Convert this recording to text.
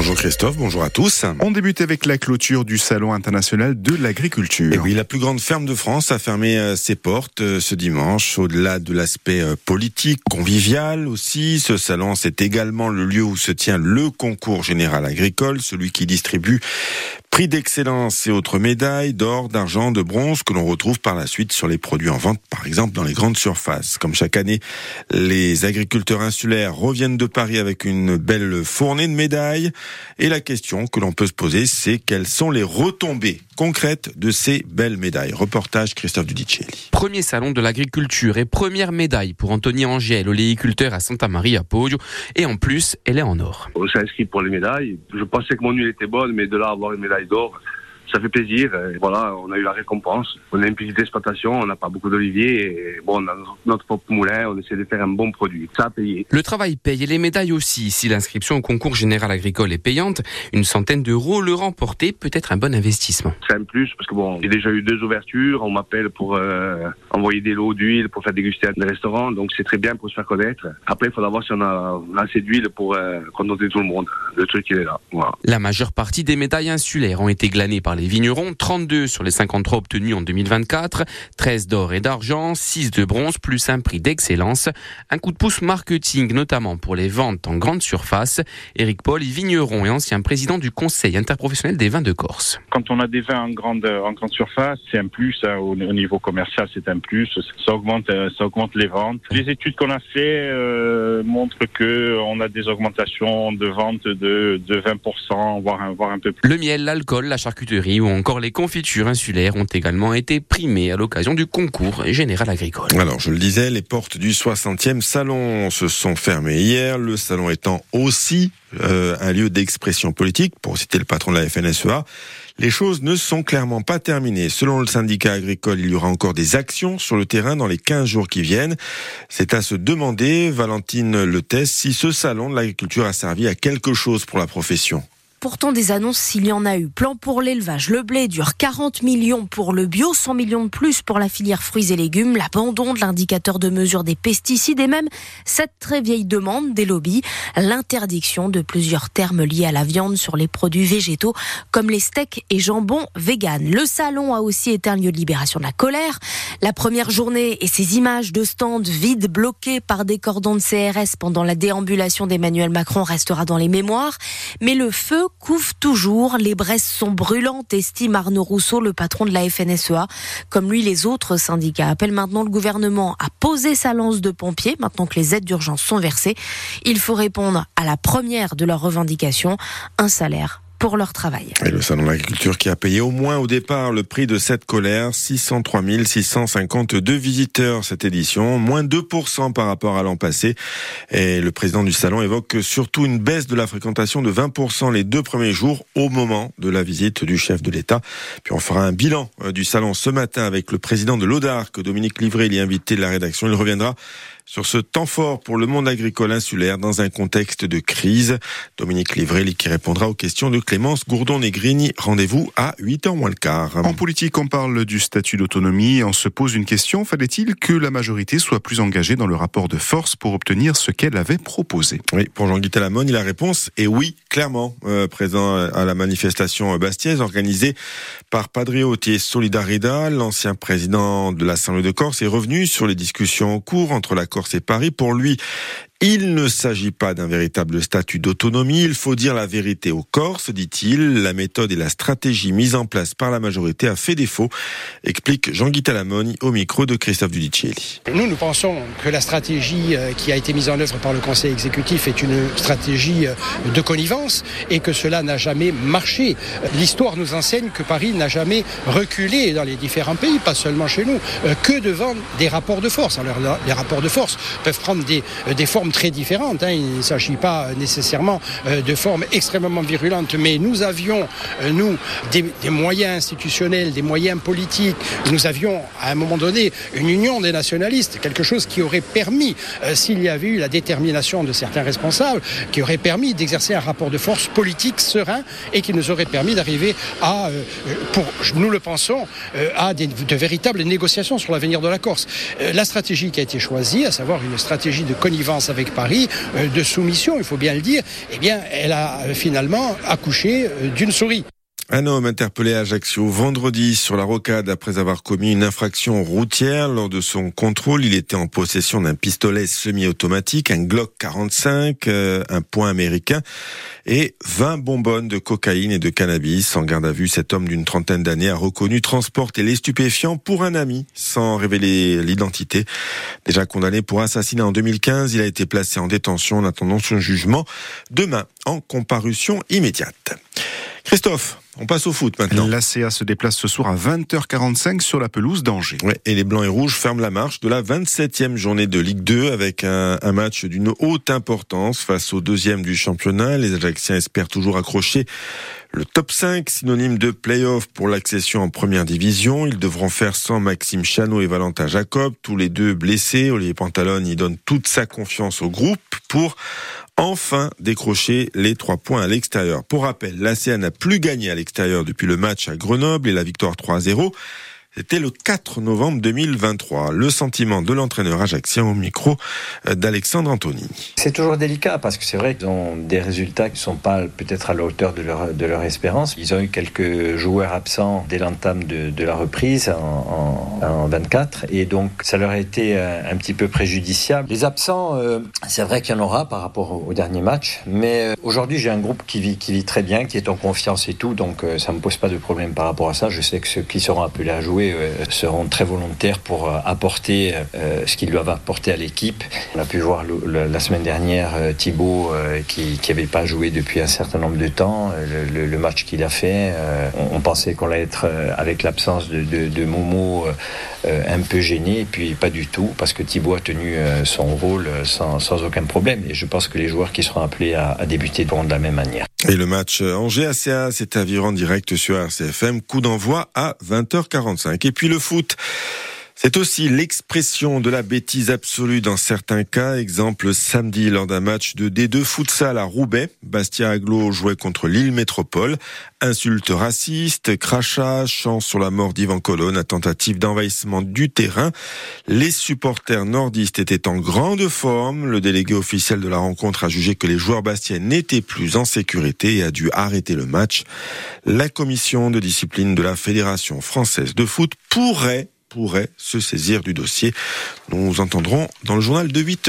Bonjour Christophe, bonjour à tous. On débute avec la clôture du Salon international de l'agriculture. Et oui, la plus grande ferme de France a fermé euh, ses portes euh, ce dimanche. Au-delà de l'aspect euh, politique, convivial aussi, ce salon, c'est également le lieu où se tient le concours général agricole, celui qui distribue prix d'excellence et autres médailles d'or, d'argent, de bronze que l'on retrouve par la suite sur les produits en vente, par exemple dans les grandes surfaces. Comme chaque année, les agriculteurs insulaires reviennent de Paris avec une belle fournée de médailles. Et la question que l'on peut se poser, c'est quelles sont les retombées concrètes de ces belles médailles? Reportage Christophe Dudicelli. Premier salon de l'agriculture et première médaille pour Anthony Angèle, oléiculteur à Santa Maria Poggio. Et en plus, elle est en or. On s'est inscrit pour les médailles. Je pensais que mon huile était bonne, mais de là avoir une médaille d'or, ça fait plaisir. Et voilà, on a eu la récompense. On a une petite exploitation, on n'a pas beaucoup d'oliviers. Et bon, on a notre propre moulin, on essaie de faire un bon produit. Ça a payé. Le travail paye et les médailles aussi. Si l'inscription au concours général agricole est payante, une centaine d'euros, le remporter peut être un bon investissement. C'est un plus parce que bon, j'ai déjà eu deux ouvertures. On m'appelle pour euh, envoyer des lots d'huile pour faire déguster à des restaurants. Donc c'est très bien pour se faire connaître. Après, il faudra voir si on a assez d'huile pour euh, contenter tout le monde. Le truc, il est là. Voilà. La majeure partie des médailles insulaires ont été glanées par les vignerons, 32 sur les 53 obtenus en 2024, 13 d'or et d'argent, 6 de bronze, plus un prix d'excellence. Un coup de pouce marketing, notamment pour les ventes en grande surface. Éric Paul, vigneron et ancien président du Conseil interprofessionnel des vins de Corse. Quand on a des vins en grande, en grande surface, c'est un plus. Hein, au, au, niveau commercial, c'est un plus. Ça augmente, ça augmente les ventes. Les études qu'on a fait euh, montrent que on a des augmentations de ventes de, de 20%, voire, voire un peu plus. Le miel, l'alcool, la charcuterie ou encore les confitures insulaires ont également été primées à l'occasion du concours général agricole. Alors, je le disais, les portes du 60e salon se sont fermées hier, le salon étant aussi euh, un lieu d'expression politique, pour citer le patron de la FNSEA. Les choses ne sont clairement pas terminées. Selon le syndicat agricole, il y aura encore des actions sur le terrain dans les 15 jours qui viennent. C'est à se demander, Valentine Letès, si ce salon de l'agriculture a servi à quelque chose pour la profession pourtant des annonces s'il y en a eu. Plan pour l'élevage, le blé dure 40 millions pour le bio, 100 millions de plus pour la filière fruits et légumes, l'abandon de l'indicateur de mesure des pesticides et même cette très vieille demande des lobbies, l'interdiction de plusieurs termes liés à la viande sur les produits végétaux comme les steaks et jambons vegan. Le salon a aussi été un lieu de libération de la colère. La première journée et ces images de stands vides bloqués par des cordons de CRS pendant la déambulation d'Emmanuel Macron restera dans les mémoires. Mais le feu couvre toujours. Les braises sont brûlantes, estime Arnaud Rousseau, le patron de la FNSEA. Comme lui, les autres syndicats appellent maintenant le gouvernement à poser sa lance de pompier, maintenant que les aides d'urgence sont versées. Il faut répondre à la première de leurs revendications, un salaire pour leur travail. Et le salon de l'agriculture qui a payé au moins au départ le prix de cette colère, 603 652 visiteurs cette édition, moins 2% par rapport à l'an passé. Et le président du salon évoque surtout une baisse de la fréquentation de 20% les deux premiers jours au moment de la visite du chef de l'État. Puis on fera un bilan euh, du salon ce matin avec le président de l'ODARC, Dominique Livré, il est invité de la rédaction. Il reviendra sur ce temps fort pour le monde agricole insulaire dans un contexte de crise. Dominique Livrelli qui répondra aux questions de Clémence Gourdon-Negrini. Rendez-vous à 8h moins le quart. En politique, on parle du statut d'autonomie et on se pose une question. Fallait-il que la majorité soit plus engagée dans le rapport de force pour obtenir ce qu'elle avait proposé? Oui, pour Jean-Guy Talamone, la réponse est oui, clairement. Euh, présent à la manifestation bastiaise organisée par Padriotti Solidarida, l'ancien président de l'Assemblée de Corse, est revenu sur les discussions en cours entre la Corse c'est Paris. Pour lui, il ne s'agit pas d'un véritable statut d'autonomie, il faut dire la vérité aux Corses, dit-il. La méthode et la stratégie mise en place par la majorité a fait défaut, explique Jean-Guy Talamoni au micro de Christophe Dudicelli. Nous, nous pensons que la stratégie euh, qui a été mise en œuvre par le Conseil exécutif est une stratégie euh, de connivence et que cela n'a jamais marché. L'histoire nous enseigne que Paris n'a jamais reculé dans les différents pays, pas seulement chez nous, euh, que devant des rapports de force. Alors, les rapports de force peuvent prendre des, des formes très différentes. Hein. Il ne s'agit pas nécessairement euh, de formes extrêmement virulentes, mais nous avions, euh, nous, des, moyens institutionnels, des moyens politiques. Nous avions, à un moment donné, une union des nationalistes, quelque chose qui aurait permis, euh, s'il y avait eu la détermination de certains responsables, qui aurait permis d'exercer un rapport de force politique serein et qui nous aurait permis d'arriver à, euh, pour, nous le pensons, euh, à de véritables négociations sur l'avenir de la Corse. la stratégie qui a été choisie, à savoir une stratégie de connivence avec avec Paris, de soumission, il faut bien le dire, eh bien, elle a finalement accouché d'une souris. Un homme interpellé à Ajaccio vendredi sur la rocade après avoir commis une infraction routière. Lors de son contrôle, il était en possession d'un pistolet semi-automatique, un Glock 45, euh, un point américain et 20 bonbonnes de cocaïne et de cannabis. En garde à vue, cet homme d'une trentaine d'années a reconnu transporter les stupéfiants pour un ami sans révéler l'identité. Déjà condamné pour assassinat en 2015, il a été placé en détention en attendant son jugement demain en comparution immédiate. Christophe, on passe au foot maintenant. L'ACA se déplace ce soir à 20h45 sur la pelouse d'Angers. Ouais, et les Blancs et Rouges ferment la marche de la 27e journée de Ligue 2 avec un, un match d'une haute importance face au deuxième du championnat. Les Ajaxiens espèrent toujours accrocher le top 5, synonyme de play-off pour l'accession en première division. Ils devront faire sans Maxime Chano et Valentin Jacob, tous les deux blessés. Olivier Pantalone y donne toute sa confiance au groupe pour enfin décrocher les trois points à l'extérieur. Pour rappel, l'ACA n'a plus gagné à l'extérieur depuis le match à Grenoble et la victoire 3-0. C'était le 4 novembre 2023. Le sentiment de l'entraîneur ajaxien au micro euh, d'Alexandre Anthony. C'est toujours délicat parce que c'est vrai qu'ils ont des résultats qui ne sont pas peut-être à la hauteur de leur, de espérance. Ils ont eu quelques joueurs absents dès l'entame de, la reprise en, en, en, 24 et donc ça leur a été un, un petit peu préjudiciable. Les absents, euh, c'est vrai qu'il y en aura par rapport au, dernier match, mais euh, aujourd'hui j'ai un groupe qui vit, qui vit très bien, qui est en confiance et tout, donc euh, ça ne me pose pas de problème par rapport à ça. Je sais que ceux qui seront appelés à jouer euh, seront très volontaires pour euh, apporter euh, ce qu'ils doivent apporter à l'équipe. On a pu voir la semaine dernière Thibaut qui n'avait pas joué depuis un certain nombre de temps. Le, match qu'il a fait, on, pensait qu'on allait être avec l'absence de, Momo un peu gêné, et puis pas du tout, parce que Thibaut a tenu son rôle sans, sans aucun problème. Et je pense que les joueurs qui seront appelés à, débuter devront de la même manière. Et le match Angers-ACA, c'est à direct sur RCFM. Coup d'envoi à 20h45. Et puis le foot. C'est aussi l'expression de la bêtise absolue dans certains cas. Exemple samedi lors d'un match de D2 futsal à Roubaix. Bastia Aglo jouait contre Lille Métropole. Insultes racistes, crachats, chants sur la mort d'Ivan Colonne, tentative d'envahissement du terrain. Les supporters nordistes étaient en grande forme. Le délégué officiel de la rencontre a jugé que les joueurs bastiens n'étaient plus en sécurité et a dû arrêter le match. La commission de discipline de la Fédération française de foot pourrait pourrait se saisir du dossier. Nous entendrons dans le journal de 8 heures.